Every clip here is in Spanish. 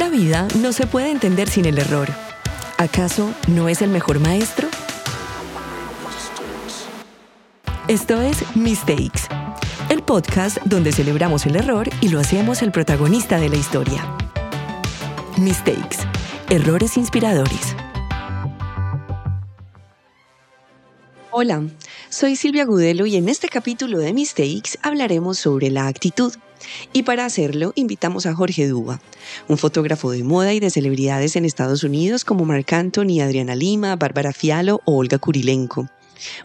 La vida no se puede entender sin el error. ¿Acaso no es el mejor maestro? Esto es Mistakes, el podcast donde celebramos el error y lo hacemos el protagonista de la historia. Mistakes, errores inspiradores. Hola, soy Silvia Gudelo y en este capítulo de Mistakes hablaremos sobre la actitud. Y para hacerlo, invitamos a Jorge Duba, un fotógrafo de moda y de celebridades en Estados Unidos como Marc Anthony, Adriana Lima, Bárbara Fialo o Olga Kurilenko.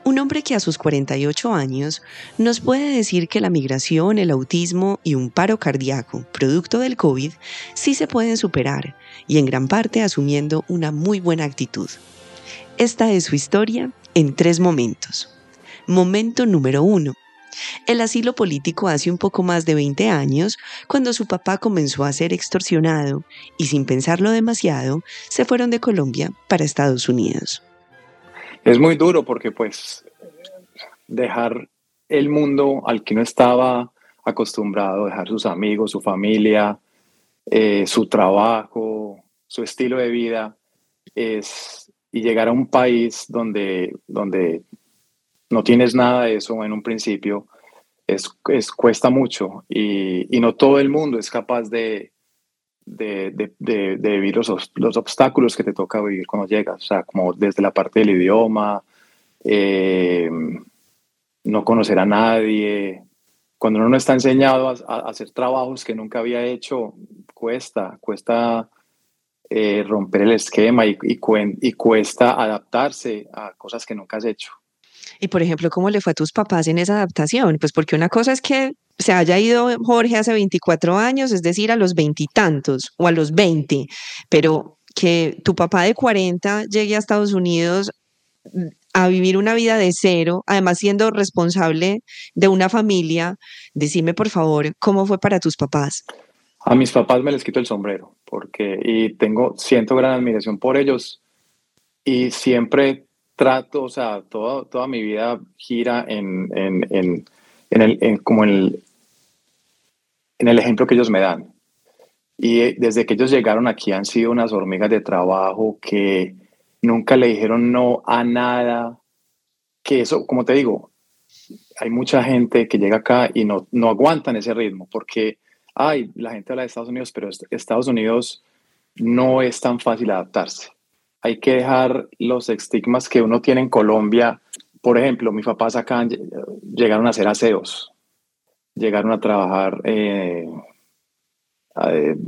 Un hombre que a sus 48 años nos puede decir que la migración, el autismo y un paro cardíaco, producto del COVID, sí se pueden superar y en gran parte asumiendo una muy buena actitud. Esta es su historia en tres momentos. Momento número uno el asilo político hace un poco más de 20 años, cuando su papá comenzó a ser extorsionado y sin pensarlo demasiado, se fueron de Colombia para Estados Unidos. Es muy duro porque pues dejar el mundo al que no estaba acostumbrado, dejar sus amigos, su familia, eh, su trabajo, su estilo de vida, es, y llegar a un país donde, donde no tienes nada de eso en un principio, es, cuesta mucho y, no todo el mundo es capaz de, de, vivir los, los, obstáculos que te toca vivir cuando llegas, o sea, como desde la parte del idioma, eh, no conocer a nadie. Cuando uno no está enseñado a, hacer trabajos que nunca había hecho, cuesta, cuesta eh, romper el esquema y, y cuesta adaptarse a cosas que nunca has hecho. Y por ejemplo, ¿cómo le fue a tus papás en esa adaptación? Pues porque una cosa es que se haya ido Jorge hace 24 años, es decir, a los veintitantos o a los 20, pero que tu papá de 40 llegue a Estados Unidos mm, a vivir una vida de cero, además siendo responsable de una familia, decime por favor, ¿cómo fue para tus papás? A mis papás me les quito el sombrero, porque y tengo, siento gran admiración por ellos y siempre trato, o sea, toda, toda mi vida gira en, en, en, en el, como el, en el ejemplo que ellos me dan. Y desde que ellos llegaron aquí han sido unas hormigas de trabajo que nunca le dijeron no a nada. Que eso, como te digo, hay mucha gente que llega acá y no, no aguantan ese ritmo porque, ay, la gente habla de Estados Unidos, pero Estados Unidos no es tan fácil adaptarse hay que dejar los estigmas que uno tiene en Colombia. Por ejemplo, mis papás acá llegaron a ser aseos, llegaron a trabajar eh,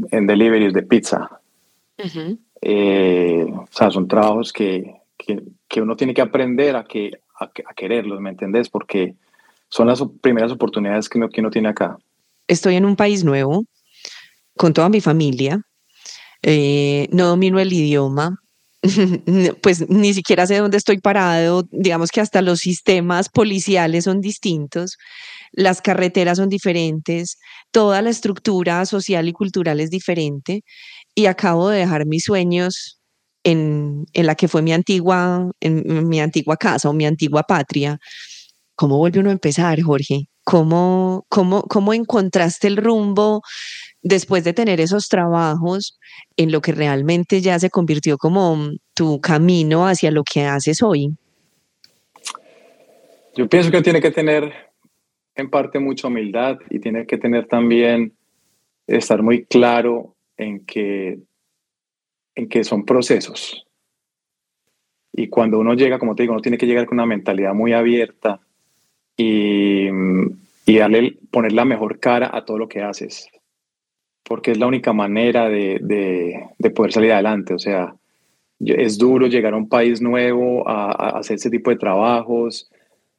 en deliveries de pizza. Eh, o sea, son trabajos que, que, uno tiene que aprender a, que, a, quererlos, ¿me entendés? Porque son las primeras oportunidades que uno, que uno tiene acá. Estoy en un país nuevo, con toda mi familia. Eh, no domino el idioma, pues ni siquiera sé dónde estoy parado, digamos que hasta los sistemas policiales son distintos, las carreteras son diferentes, toda la estructura social y cultural es diferente y acabo de dejar mis sueños en, en la que fue mi antigua, en mi antigua casa o mi antigua patria. ¿Cómo vuelve uno a empezar, Jorge? ¿Cómo, cómo, cómo encontraste el rumbo después de tener esos trabajos en lo que realmente ya se convirtió como tu camino hacia lo que haces hoy? Yo pienso que tiene que tener en parte mucha humildad y tiene que tener también estar muy claro en que, en que son procesos. Y cuando uno llega, como te digo, uno tiene que llegar con una mentalidad muy abierta y, y darle, poner la mejor cara a todo lo que haces porque es la única manera de, de, poder salir adelante. O sea, es duro llegar a un país nuevo, a, hacer ese tipo de trabajos,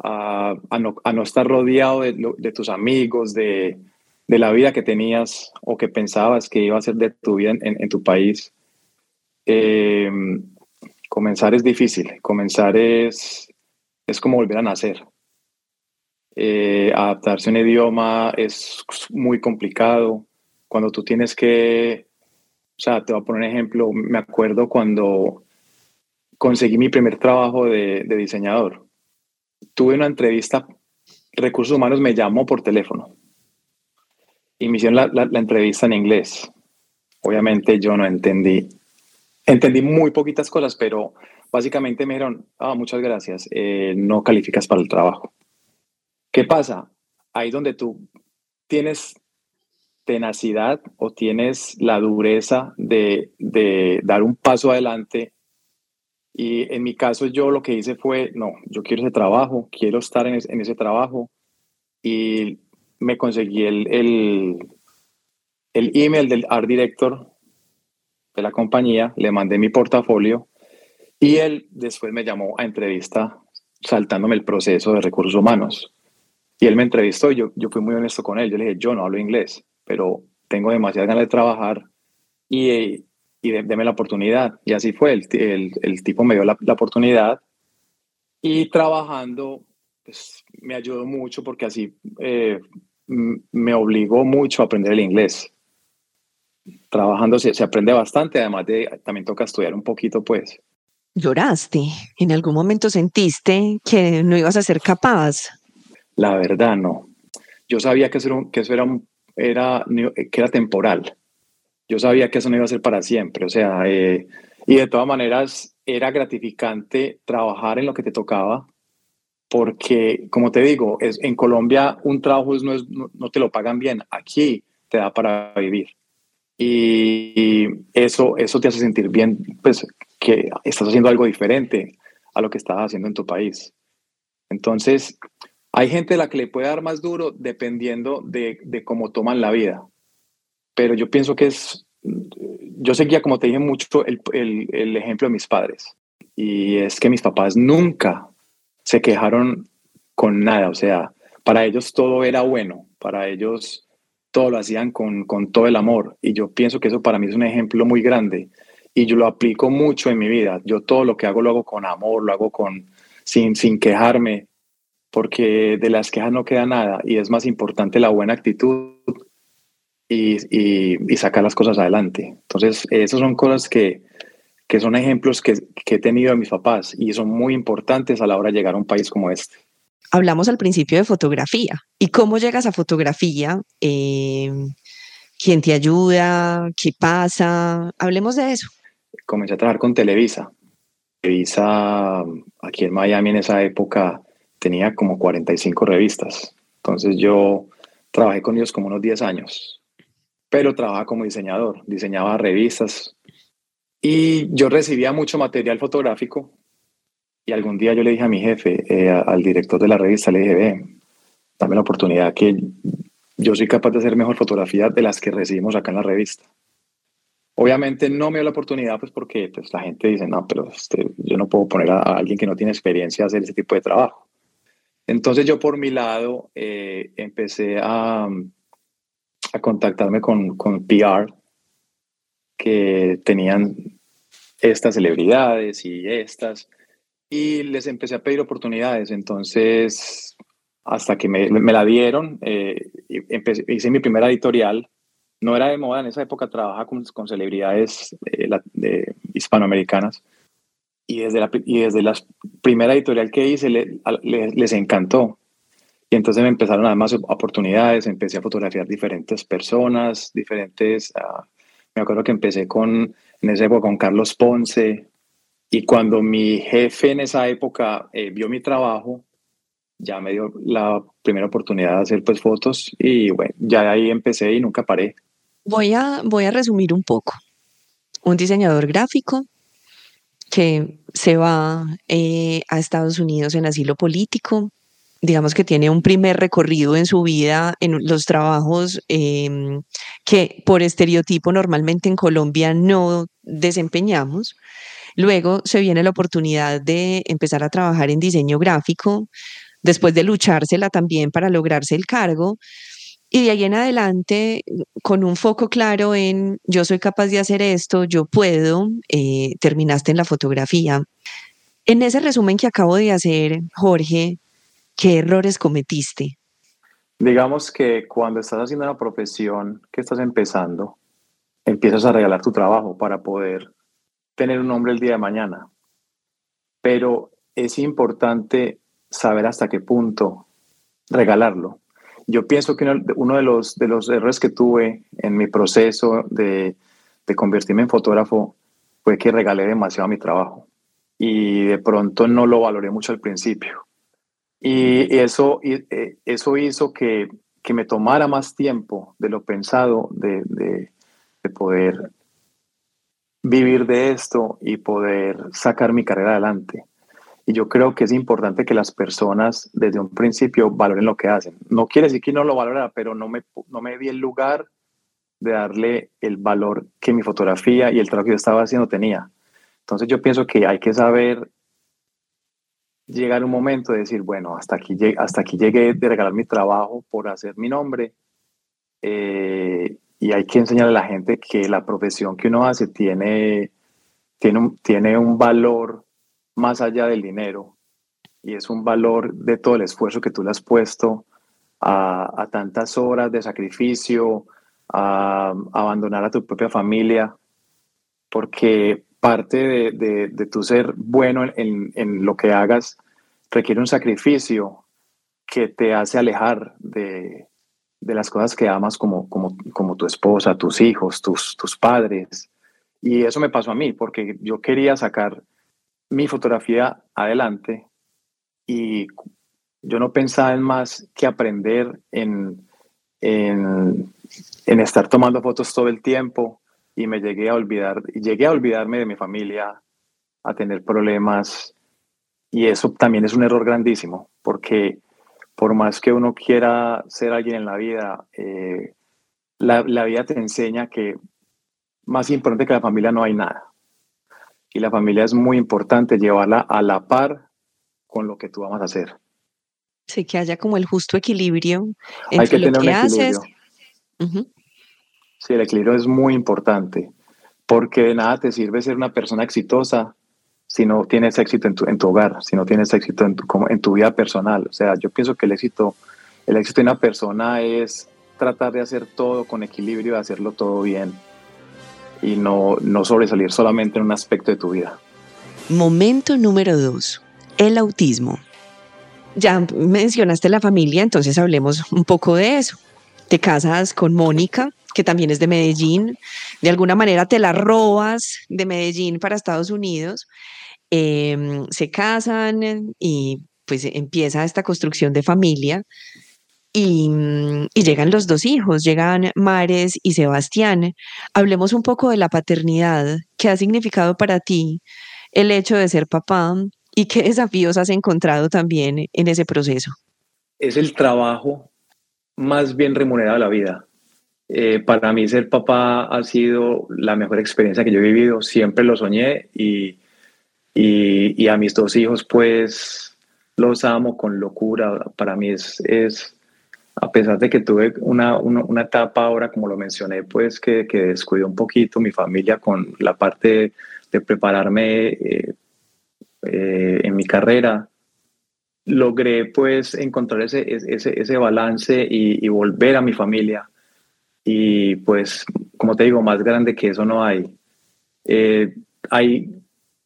a, a, no, a no, estar rodeado de, de tus amigos, de, la vida que tenías o que pensabas que iba a ser de tu vida en, en tu país. Eh, comenzar es difícil, comenzar es, es como volver a nacer. Eh, adaptarse a un idioma es muy complicado cuando tú tienes que, o sea, te voy a poner un ejemplo, me acuerdo cuando conseguí mi primer trabajo de, diseñador. Tuve una entrevista, Recursos Humanos me llamó por teléfono y me hicieron la, entrevista en inglés. Obviamente yo no entendí, entendí muy poquitas cosas, pero básicamente me dijeron, ah, muchas gracias, eh, no calificas para el trabajo. ¿Qué pasa? Ahí donde tú tienes tenacidad o tienes la dureza de, de dar un paso adelante. Y en mi caso yo lo que hice fue, no, yo quiero ese trabajo, quiero estar en, en ese trabajo. Y me conseguí el, el, el email del art director de la compañía, le mandé mi portafolio y él después me llamó a entrevista saltándome el proceso de recursos humanos. Y él me entrevistó y yo, yo fui muy honesto con él. Yo le dije, yo no hablo inglés, pero tengo demasiadas ganas de trabajar y, y déme la oportunidad. Y así fue, el, el, el tipo me dio la, la, oportunidad y trabajando pues, me ayudó mucho porque así eh, me obligó mucho a aprender el inglés. Trabajando se, se aprende bastante, además de también toca estudiar un poquito, pues. ¿Lloraste? ¿En algún momento sentiste que no ibas a ser capaz? La verdad, no. Yo sabía que eso, que eso era, era, que era temporal. Yo sabía que eso no iba a ser para siempre. O sea, eh, y de todas maneras era gratificante trabajar en lo que te tocaba, porque, como te digo, es, en Colombia un trabajo no, es, no, te lo pagan bien. Aquí te da para vivir. Y, eso, eso te hace sentir bien, pues que estás haciendo algo diferente a lo que estabas haciendo en tu país. Entonces, hay gente a la que le puede dar más duro dependiendo de, cómo toman la vida. Pero yo pienso que es, yo seguía, como te dije, mucho el, el, el ejemplo de mis padres. Y es que mis papás nunca se quejaron con nada. O sea, para ellos todo era bueno. Para ellos todo lo hacían con, con todo el amor. Y yo pienso que eso para mí es un ejemplo muy grande. Y yo lo aplico mucho en mi vida. Yo todo lo que hago lo hago con amor, lo hago con, sin, sin quejarme porque de las quejas no queda nada y es más importante la buena actitud y, y, sacar las cosas adelante. Entonces, esas son cosas que, que son ejemplos que, que, he tenido de mis papás y son muy importantes a la hora de llegar a un país como este. Hablamos al principio de fotografía. ¿Y cómo llegas a fotografía? Eh, ¿Quién te ayuda? ¿Qué pasa? Hablemos de eso. Comencé a trabajar con Televisa. Televisa, aquí en Miami en esa época, tenía como 45 revistas. Entonces yo trabajé con ellos como unos 10 años, pero trabajaba como diseñador, diseñaba revistas y yo recibía mucho material fotográfico y algún día yo le dije a mi jefe, eh, al director de la revista, le dije, ve, dame la oportunidad que yo soy capaz de hacer mejor fotografía de las que recibimos acá en la revista. Obviamente no me dio la oportunidad, pues porque pues, la gente dice, no, pero este, yo no puedo poner a, a alguien que no tiene experiencia a hacer ese tipo de trabajo. Entonces yo por mi lado eh, empecé a, a, contactarme con, con PR que tenían estas celebridades y estas, y les empecé a pedir oportunidades. Entonces, hasta que me, me la dieron, eh, hice mi primera editorial. No era de moda en esa época, trabajaba con, con celebridades eh, la, hispanoamericanas y desde la, y desde la primera editorial que hice le, le, les encantó. Y entonces me empezaron a dar más oportunidades, empecé a fotografiar diferentes personas, diferentes... Uh, me acuerdo que empecé con, en esa época con Carlos Ponce, y cuando mi jefe en esa época eh, vio mi trabajo, ya me dio la primera oportunidad de hacer pues fotos y bueno, ya ahí empecé y nunca paré. Voy a, voy a resumir un poco. Un diseñador gráfico se va eh, a Estados Unidos en asilo político, digamos que tiene un primer recorrido en su vida en los trabajos eh, que por estereotipo normalmente en Colombia no desempeñamos. Luego se viene la oportunidad de empezar a trabajar en diseño gráfico, después de luchársela también para lograrse el cargo. Y de ahí en adelante, con un foco claro en yo soy capaz de hacer esto, yo puedo, eh, terminaste en la fotografía. En ese resumen que acabo de hacer, Jorge, ¿qué errores cometiste? Digamos que cuando estás haciendo una profesión que estás empezando, empiezas a regalar tu trabajo para poder tener un nombre el día de mañana. Pero es importante saber hasta qué punto regalarlo yo pienso que uno de los, de los errores que tuve en mi proceso de, de convertirme en fotógrafo fue que regalé demasiado mi trabajo y de pronto no lo valoré mucho al principio. Y eso, eh, eso hizo que, que me tomara más tiempo de lo pensado de, de, de poder vivir de esto y poder sacar mi carrera adelante. Y yo creo que es importante que las personas desde un principio valoren lo que hacen. No quiere decir que no lo valorara, pero no me, no me di el lugar de darle el valor que mi fotografía y el trabajo que yo estaba haciendo tenía. Entonces yo pienso que hay que saber llegar un momento de decir, bueno, hasta aquí, hasta aquí llegué de regalar mi trabajo por hacer mi nombre. Eh, y hay que enseñarle a la gente que la profesión que uno hace tiene, tiene, un, tiene un valor más allá del dinero y es un valor de todo el esfuerzo que tú le has puesto a, tantas horas de sacrificio, a, abandonar a tu propia familia, porque parte de, tu ser bueno en, en, lo que hagas requiere un sacrificio que te hace alejar de, de las cosas que amas como, como, como tu esposa, tus hijos, tus, tus padres. Y eso me pasó a mí, porque yo quería sacar mi fotografía adelante y yo no pensaba en más que aprender en, en, en, estar tomando fotos todo el tiempo y me llegué a olvidar, llegué a olvidarme de mi familia, a tener problemas y eso también es un error grandísimo porque por más que uno quiera ser alguien en la vida, eh, la, la, vida te enseña que más importante que la familia no hay nada. Y la familia es muy importante llevarla a la par con lo que tú vamos a hacer. Sí, que haya como el justo equilibrio entre hay que lo tener que un haces. Uh -huh. Sí, el equilibrio es muy importante, porque de nada te sirve ser una persona exitosa si no tienes éxito en tu, en tu hogar, si no tienes éxito en tu, como en tu vida personal. O sea, yo pienso que el éxito, el éxito de una persona es tratar de hacer todo con equilibrio, de hacerlo todo bien y no, no sobresalir solamente en un aspecto de tu vida. Momento número dos, el autismo. Ya mencionaste la familia, entonces hablemos un poco de eso. Te casas con Mónica, que también es de Medellín. De alguna manera te la robas de Medellín para Estados Unidos eh, se casan y pues empieza esta construcción de familia y, llegan los dos hijos, llegan Mares y Sebastián. Hablemos un poco de la paternidad, qué ha significado para ti el hecho de ser papá y qué desafíos has encontrado también en ese proceso. Es el trabajo más bien remunerado de la vida. Eh, para mí ser papá ha sido la mejor experiencia que yo he vivido, siempre lo soñé y y, a mis dos hijos, pues los amo con locura. Para mí es a pesar de que tuve una, una, una, etapa ahora, como lo mencioné, pues que, que descuidé un poquito mi familia con la parte de prepararme eh, eh, en mi carrera, logré pues encontrar ese, ese, ese balance y, volver a mi familia. Y pues, como te digo, más grande que eso no hay. Eh, hay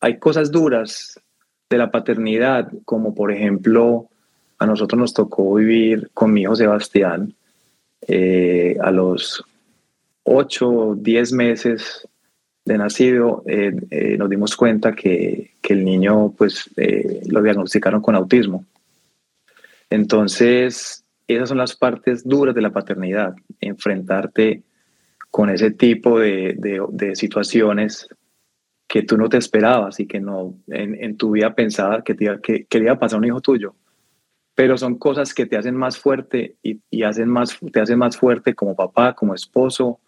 hay cosas duras de la paternidad, como por ejemplo, a nosotros nos tocó vivir con mi hijo Sebastián eh, a los 8 o 10 meses de nacido, eh, eh, nos dimos cuenta que, que el niño pues eh, lo diagnosticaron con autismo. Entonces, esas son las partes duras de la paternidad, enfrentarte con ese tipo de, de, de situaciones que tú no te esperabas y que no en, en tu vida pensabas que, te, que, que, iba a pasar un hijo tuyo. Pero son cosas que te hacen más fuerte y, y, hacen más, te hacen más fuerte como papá, como esposo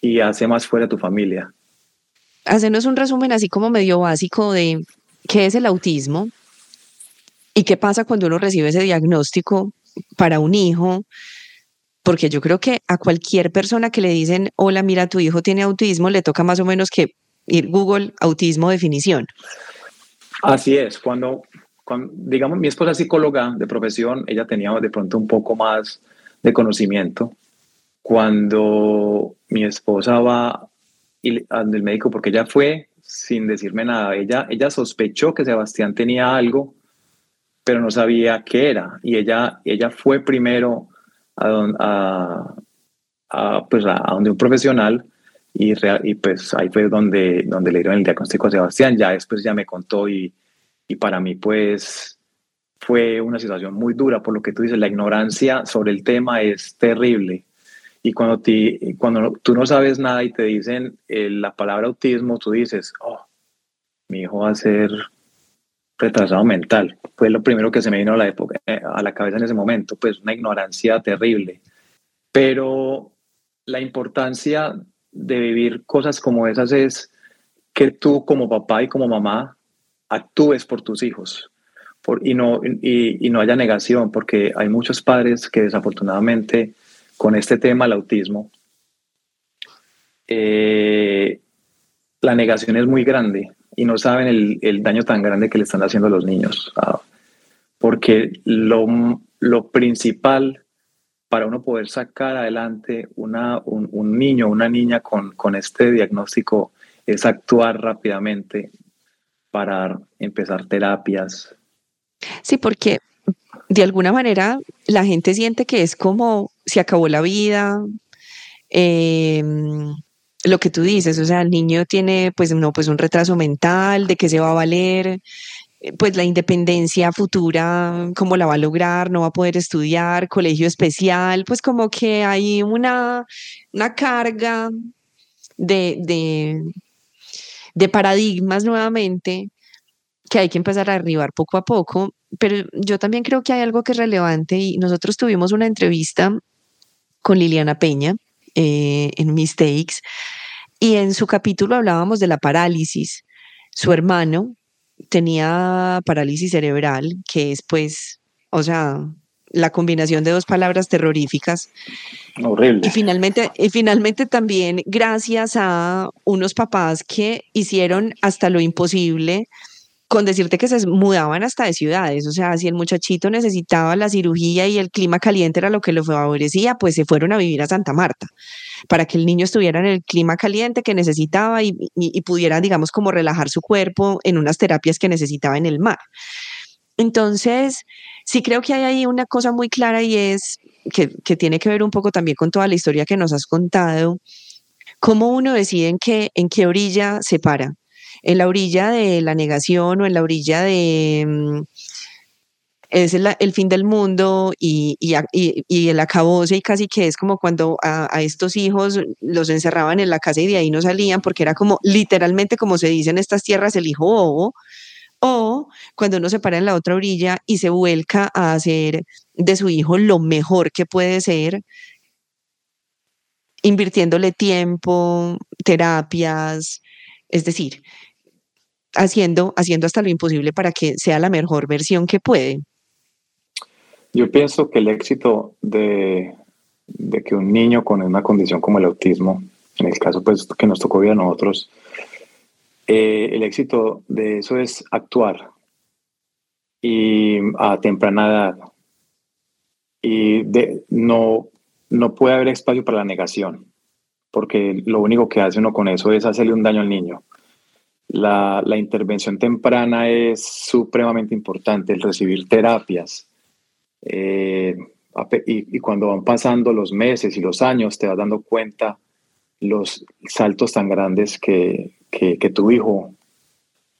y hace más fuerte a tu familia. Hacenos un resumen así como medio básico de qué es el autismo y qué pasa cuando uno recibe ese diagnóstico para un hijo, porque yo creo que a cualquier persona que le dicen, hola, mira, tu hijo tiene autismo, le toca más o menos que ir Google autismo definición. Así es, cuando, cuando, digamos, mi esposa es psicóloga de profesión, ella tenía de pronto un poco más de conocimiento. Cuando mi esposa va al médico, porque ella fue sin decirme nada, ella, ella sospechó que Sebastián tenía algo, pero no sabía qué era. Y ella, ella fue primero a, a, a pues a, a donde un profesional y, y pues ahí fue donde, donde le dieron el diagnóstico a Sebastián, ya después ya me contó y, y para mí pues fue una situación muy dura, por lo que tú dices, la ignorancia sobre el tema es terrible. Y cuando, te, cuando tú no sabes nada y te dicen eh, la palabra autismo, tú dices, oh, mi hijo va a ser retrasado mental. Fue lo primero que se me vino a la, época, eh, a la cabeza en ese momento, pues una ignorancia terrible. Pero la importancia de vivir cosas como esas es que tú como papá y como mamá actúes por tus hijos por, y, no, y, y no haya negación, porque hay muchos padres que desafortunadamente con este tema, el autismo, eh, la negación es muy grande y no saben el, el, daño tan grande que le están haciendo a los niños. Ah, porque lo, lo, principal para uno poder sacar adelante una, un, un niño una niña con, con este diagnóstico es actuar rápidamente para empezar terapias. Sí, porque de alguna manera la gente siente que es como se acabó la vida. Eh, lo que tú dices, o sea, el niño tiene pues no, pues un retraso mental, de qué se va a valer, pues la independencia futura, cómo la va a lograr, no va a poder estudiar, colegio especial, pues como que hay una, una carga de, de paradigmas nuevamente que hay que empezar a arribar poco a poco, pero yo también creo que hay algo que es relevante y nosotros tuvimos una entrevista con Liliana Peña eh, en Mistakes y en su capítulo hablábamos de la parálisis. Su hermano tenía parálisis cerebral, que es pues, o sea, la combinación de dos palabras terroríficas. Horrible. Y finalmente, y finalmente también gracias a unos papás que hicieron hasta lo imposible con decirte que se mudaban hasta de ciudades, o sea, si el muchachito necesitaba la cirugía y el clima caliente era lo que lo favorecía, pues se fueron a vivir a Santa Marta para que el niño estuviera en el clima caliente que necesitaba y, y, pudiera, digamos, como relajar su cuerpo en unas terapias que necesitaba en el mar. Entonces, sí creo que hay ahí una cosa muy clara y es que, tiene que ver un poco también con toda la historia que nos has contado, cómo uno decide en qué, en qué orilla se para. En la orilla de la negación o en la orilla de mm, es el, el, fin del mundo y, y, y, el acabose y casi que es como cuando a, a, estos hijos los encerraban en la casa y de ahí no salían porque era como literalmente como se dice en estas tierras el hijo bobo o cuando uno se para en la otra orilla y se vuelca a hacer de su hijo lo mejor que puede ser invirtiéndole tiempo, terapias, es decir, haciendo, haciendo hasta lo imposible para que sea la mejor versión que puede. Yo pienso que el éxito de, de que un niño con una condición como el autismo, en el caso pues que nos tocó ver a nosotros, eh, el éxito de eso es actuar y a temprana edad. Y no, no puede haber espacio para la negación, porque lo único que hace uno con eso es hacerle un daño al niño. La, la, intervención temprana es supremamente importante, el recibir terapias. Eh, y, y, cuando van pasando los meses y los años, te vas dando cuenta los saltos tan grandes que, que, tu hijo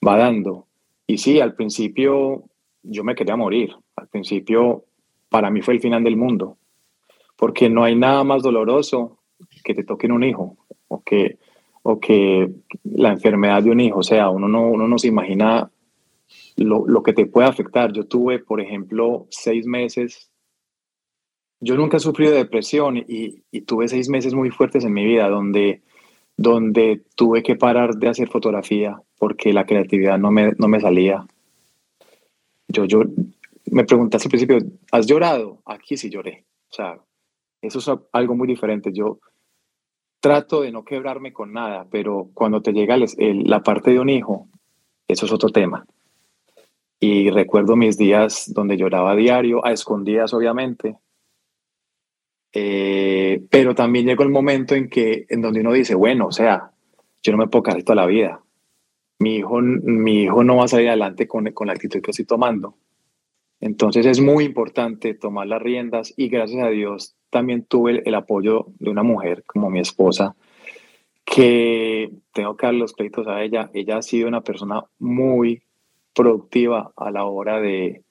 va dando. Y sí, al principio yo me quería morir. Al principio para mí fue el final del mundo, porque no hay nada más doloroso que te toquen un hijo o que o que la enfermedad de un hijo, o sea, uno no, uno no se imagina lo, lo, que te puede afectar. Yo tuve, por ejemplo, seis meses, yo nunca he sufrido de depresión y tuve seis meses muy fuertes en mi vida donde, donde tuve que parar de hacer fotografía porque la creatividad no me, no me salía. Yo, yo, me preguntaste al principio, ¿has llorado? Aquí sí lloré. O sea, eso es algo muy diferente. Yo, trato de no quebrarme con nada, pero cuando te llega la parte de un hijo, eso es otro tema. Y recuerdo mis días donde lloraba a diario, a escondidas obviamente, eh, pero también llegó el momento en que en donde uno dice, bueno, o sea, yo no me puedo quedar toda la vida. Mi hijo, mi hijo no va a salir adelante con, con la actitud que estoy tomando. Entonces es muy importante tomar las riendas y gracias a Dios también tuve el, apoyo de una mujer como mi esposa, que tengo que dar los créditos a ella. Ella ha sido una persona muy productiva a la hora de,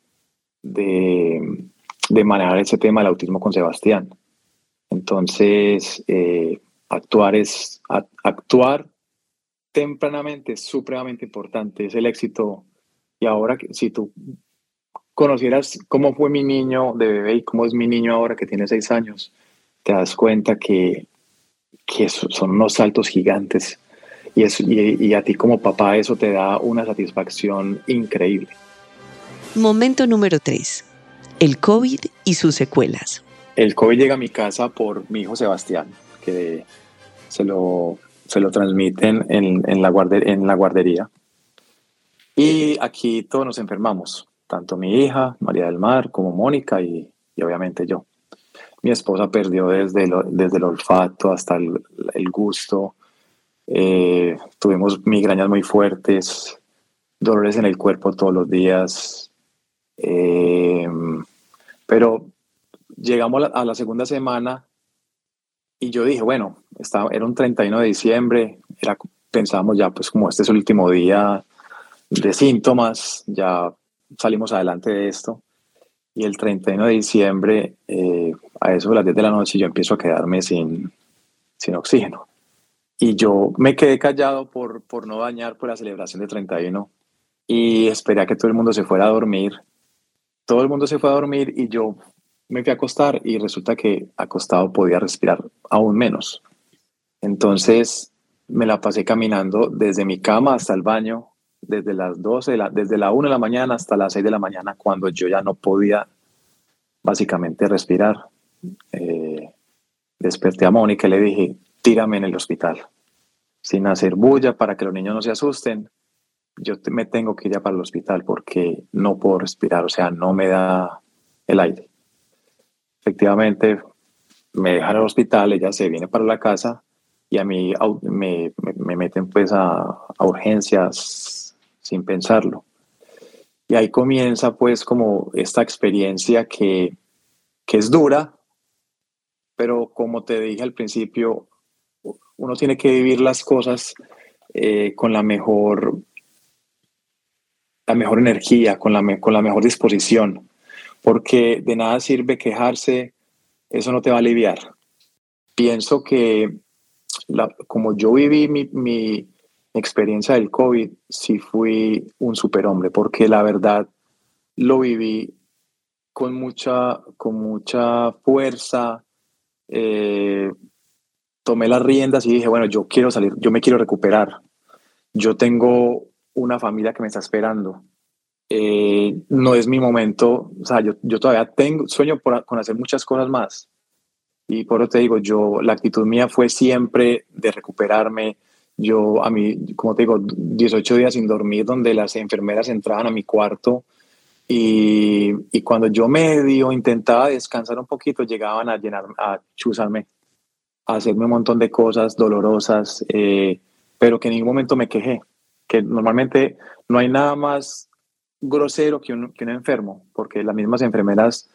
de, manejar ese tema del autismo con Sebastián. Entonces, eh, actuar es actuar tempranamente es supremamente importante, es el éxito. Y ahora, si tú conocieras cómo fue mi niño de bebé y cómo es mi niño ahora que tiene seis años, te das cuenta que, que son unos saltos gigantes. Y, y, a ti como papá eso te da una satisfacción increíble. Momento número tres. El COVID y sus secuelas. El COVID llega a mi casa por mi hijo Sebastián, que se lo, se lo transmiten en, en, la en la guardería. Y aquí todos nos enfermamos, tanto mi hija, María del Mar, como Mónica y, y obviamente yo. Mi esposa perdió desde, desde el olfato hasta el, gusto. Eh, tuvimos migrañas muy fuertes, dolores en el cuerpo todos los días. Eh, pero llegamos a la, segunda semana y yo dije, bueno, estaba, era un 31 de diciembre, era, pensábamos ya, pues como este es el último día de síntomas, ya salimos adelante de esto. Y el 31 de diciembre, eh, a eso de las 10 de la noche, yo empiezo a quedarme sin, sin oxígeno. Y yo me quedé callado por, por no dañar por la celebración de 31 y esperé a que todo el mundo se fuera a dormir. Todo el mundo se fue a dormir y yo me fui a acostar y resulta que acostado podía respirar aún menos. Entonces me la pasé caminando desde mi cama hasta el baño desde las 12, desde la 1 de la mañana hasta las 6 de la mañana, cuando yo ya no podía básicamente respirar. Eh, desperté a Mónica y le dije, tírame en el hospital, sin hacer bulla para que los niños no se asusten. Yo me tengo que ir ya para el hospital porque no puedo respirar, o sea, no me da el aire. Efectivamente, me dejan al hospital, ella se viene para la casa y a mí me, me, meten pues a, a urgencias sin pensarlo. Y ahí comienza pues como esta experiencia que, que es dura, pero como te dije al principio, uno tiene que vivir las cosas eh, con la mejor, la mejor energía, con la, con la mejor disposición, porque de nada sirve quejarse, eso no te va a aliviar. Pienso que como yo viví mi, mi, experiencia del COVID sí fui un superhombre, porque la verdad lo viví con mucha, con mucha fuerza. Eh, tomé las riendas y dije, bueno, yo quiero salir, yo me quiero recuperar. Yo tengo una familia que me está esperando. Eh, no es mi momento, o sea, yo, yo todavía tengo sueño por, con hacer muchas cosas más. Y por eso te digo, yo, la actitud mía fue siempre de recuperarme, yo, a mí, como te digo, 18 días sin dormir, donde las enfermeras entraban a mi cuarto y, y cuando yo medio intentaba descansar un poquito, llegaban a llenar, a chuzarme, a hacerme un montón de cosas dolorosas, eh, pero que en ningún momento me quejé. Que normalmente no hay nada más grosero que un, que un enfermo, porque las mismas enfermeras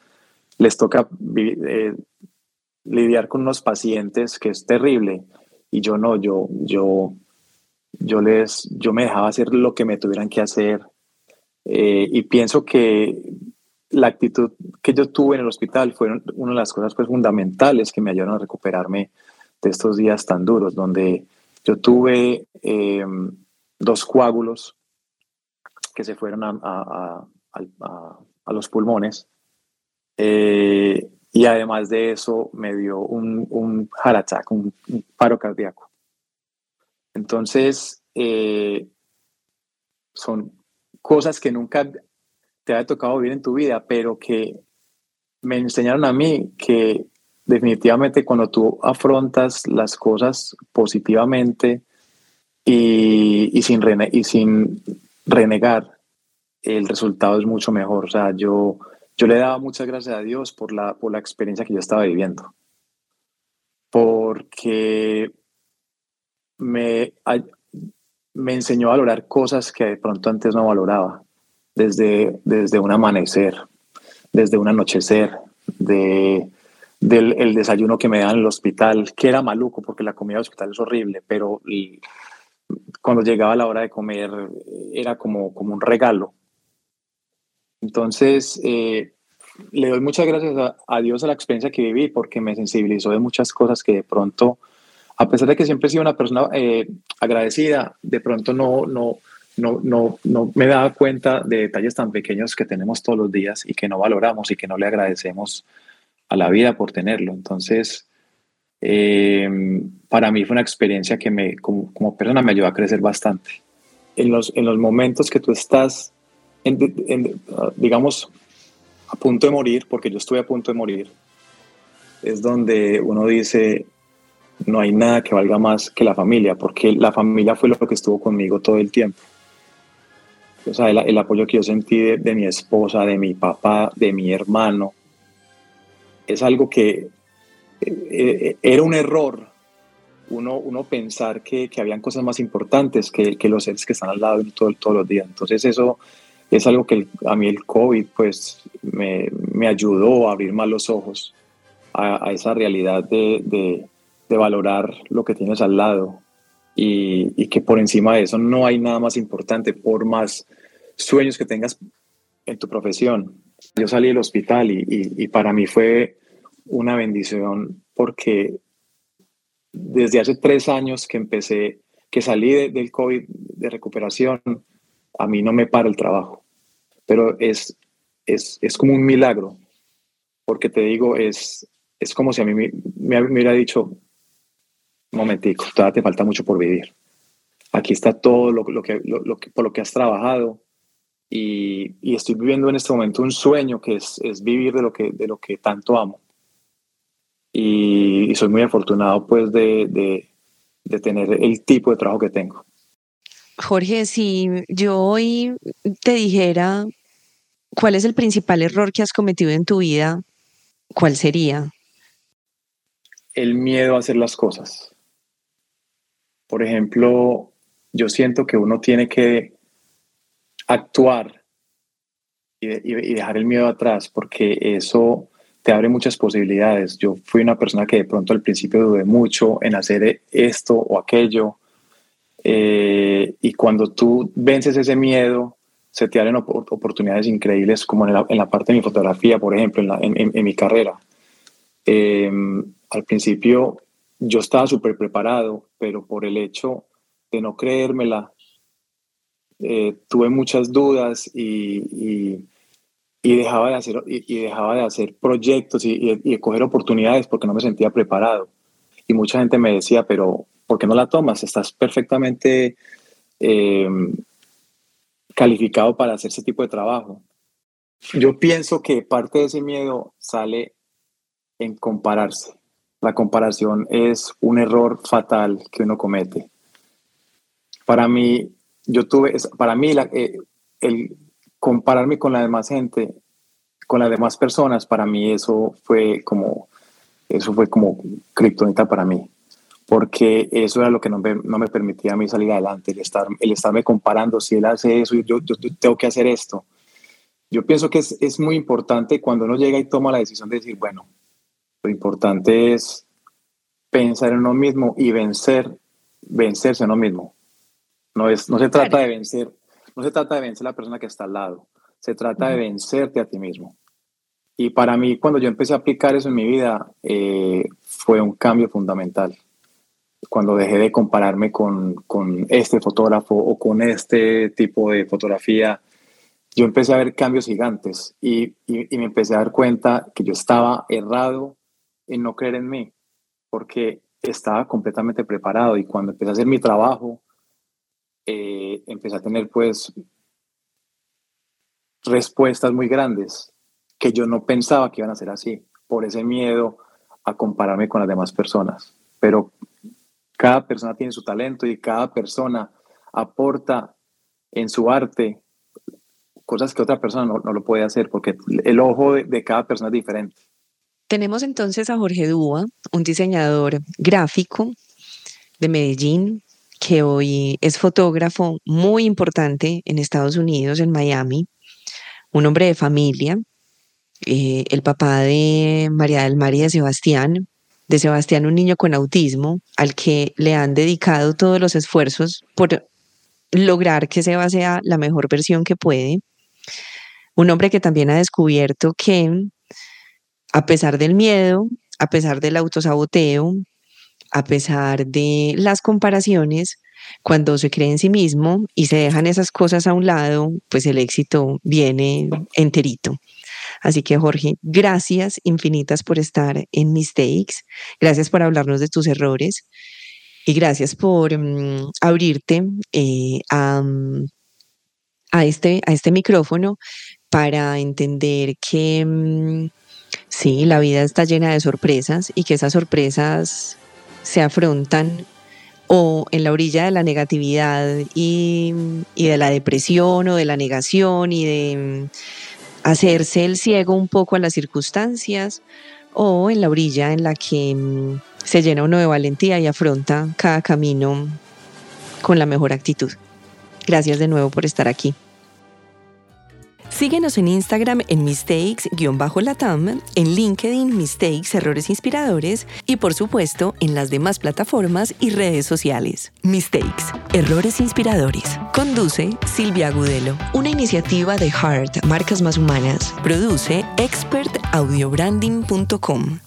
les toca eh, lidiar con unos pacientes que es terrible. Y yo no, yo, yo, yo les, yo me dejaba hacer lo que me tuvieran que hacer. Eh, y pienso que la actitud que yo tuve en el hospital fue una de las cosas pues, fundamentales que me ayudaron a recuperarme de estos días tan duros, donde yo tuve em, dos coágulos que se fueron a, a, a, los pulmones. Eh, y además de eso me dio un, un heart attack, un, paro cardíaco. Entonces, eh, son cosas que nunca te había tocado vivir en tu vida, pero que me enseñaron a mí que definitivamente cuando tú afrontas las cosas positivamente y, y, sin, y sin renegar, el resultado es mucho mejor. O sea, yo yo le daba muchas gracias a Dios por la, por la experiencia que yo estaba viviendo. Porque me, me enseñó a valorar cosas que de pronto antes no valoraba. Desde, desde un amanecer, desde un anochecer, de, del el desayuno que me dan en el hospital, que era maluco porque la comida del hospital es horrible, pero cuando llegaba la hora de comer era como, como un regalo. Entonces, eh, le doy muchas gracias a, Dios a la experiencia que viví porque me sensibilizó de muchas cosas que de pronto, a pesar de que siempre he sido una persona eh, agradecida, de pronto no, no, no, no, no me daba cuenta de detalles tan pequeños que tenemos todos los días y que no valoramos y que no le agradecemos a la vida por tenerlo. Entonces, eh, para mí fue una experiencia que me, como, como, persona me ayudó a crecer bastante. En los, en los momentos que tú estás, digamos, a punto de morir, porque yo estoy a punto de morir, es donde uno dice, no hay nada que valga más que la familia, porque la familia fue lo que estuvo conmigo todo el tiempo. O sea, el, apoyo que yo sentí de, mi esposa, de mi papá, de mi hermano, es algo que eh, eh, era un error uno, uno pensar que, que habían cosas más importantes que, que, los seres que están al lado todo, todos los días. Entonces eso es algo que a mí el COVID pues me, me, ayudó a abrir más los ojos a, a esa realidad de, de, de, valorar lo que tienes al lado y, y, que por encima de eso no hay nada más importante por más sueños que tengas en tu profesión. Yo salí del hospital y, y, y para mí fue una bendición porque desde hace tres años que empecé, que salí del COVID de recuperación, a mí no me para el trabajo, pero es, es, es como un milagro, porque te digo, es, es como si a mí me, me, hubiera dicho, momentico, todavía te falta mucho por vivir. Aquí está todo lo, lo que, lo, que, por lo que has trabajado y, y, estoy viviendo en este momento un sueño que es, es vivir de lo que, de lo que tanto amo. Y, y soy muy afortunado pues de, de, de tener el tipo de trabajo que tengo. Jorge, si yo hoy te dijera cuál es el principal error que has cometido en tu vida, ¿cuál sería? El miedo a hacer las cosas. Por ejemplo, yo siento que uno tiene que actuar y, y, dejar el miedo atrás porque eso te abre muchas posibilidades. Yo fui una persona que de pronto al principio dudé mucho en hacer esto o aquello eh, y cuando tú vences ese miedo, se te abren oportunidades increíbles, como en la, en la, parte de mi fotografía, por ejemplo, en, la, en, en mi carrera. Eh, al principio yo estaba súper preparado, pero por el hecho de no creérmela, eh, tuve muchas dudas y, y, y, dejaba de hacer, y, dejaba de hacer proyectos y, y, de coger oportunidades porque no me sentía preparado. Y mucha gente me decía, pero ¿por qué no la tomas? Estás perfectamente eh, calificado para hacer ese tipo de trabajo. Yo pienso que parte de ese miedo sale en compararse. La comparación es un error fatal que uno comete. Para mí, yo tuve, para mí, la, eh, el compararme con la demás gente, con las demás personas, para mí eso fue como, eso fue como kriptonita para mí porque eso era lo que no me, no me, permitía a mí salir adelante, el, estar, el estarme comparando, si él hace eso, yo, yo, tengo que hacer esto. Yo pienso que es, es, muy importante cuando uno llega y toma la decisión de decir, bueno, lo importante es pensar en uno mismo y vencer, vencerse a uno mismo. No, es, no se trata de vencer, no se trata de vencer a la persona que está al lado, se trata de vencerte a ti mismo. Y para mí, cuando yo empecé a aplicar eso en mi vida, eh, fue un cambio fundamental. Cuando dejé de compararme con, con, este fotógrafo o con este tipo de fotografía, yo empecé a ver cambios gigantes y, y, y, me empecé a dar cuenta que yo estaba errado en no creer en mí, porque estaba completamente preparado. Y cuando empecé a hacer mi trabajo, eh, empecé a tener pues respuestas muy grandes que yo no pensaba que iban a ser así, por ese miedo a compararme con las demás personas. Pero cada persona tiene su talento y cada persona aporta en su arte cosas que otra persona no, no lo puede hacer porque el ojo de, cada persona es diferente. Tenemos entonces a Jorge Dúa, un diseñador gráfico de Medellín, que hoy es fotógrafo muy importante en Estados Unidos, en Miami, un hombre de familia, eh, el papá de María del Mar y de Sebastián, de Sebastián, un niño con autismo, al que le han dedicado todos los esfuerzos por lograr que Seba sea la mejor versión que puede. Un hombre que también ha descubierto que, a pesar del miedo, a pesar del autosaboteo, a pesar de las comparaciones, cuando se cree en sí mismo y se dejan esas cosas a un lado, pues el éxito viene enterito. Así que Jorge, gracias infinitas por estar en Mistakes, gracias por hablarnos de tus errores y gracias por mm, abrirte eh, a, a, este, a este micrófono para entender que mm, sí, la vida está llena de sorpresas y que esas sorpresas se afrontan o en la orilla de la negatividad y, de la depresión o de la negación y de mm, hacerse el ciego un poco a las circunstancias o en la orilla en la que mm, se llena uno de valentía y afronta cada camino con la mejor actitud. Gracias de nuevo por estar aquí. Síguenos en Instagram en mistakes-latam, en LinkedIn Mistakes Errores Inspiradores y por supuesto en las demás plataformas y redes sociales. Mistakes, Errores Inspiradores. Conduce Silvia Agudelo. Una iniciativa de Heart, Marcas Más Humanas. Produce expertaudiobranding.com.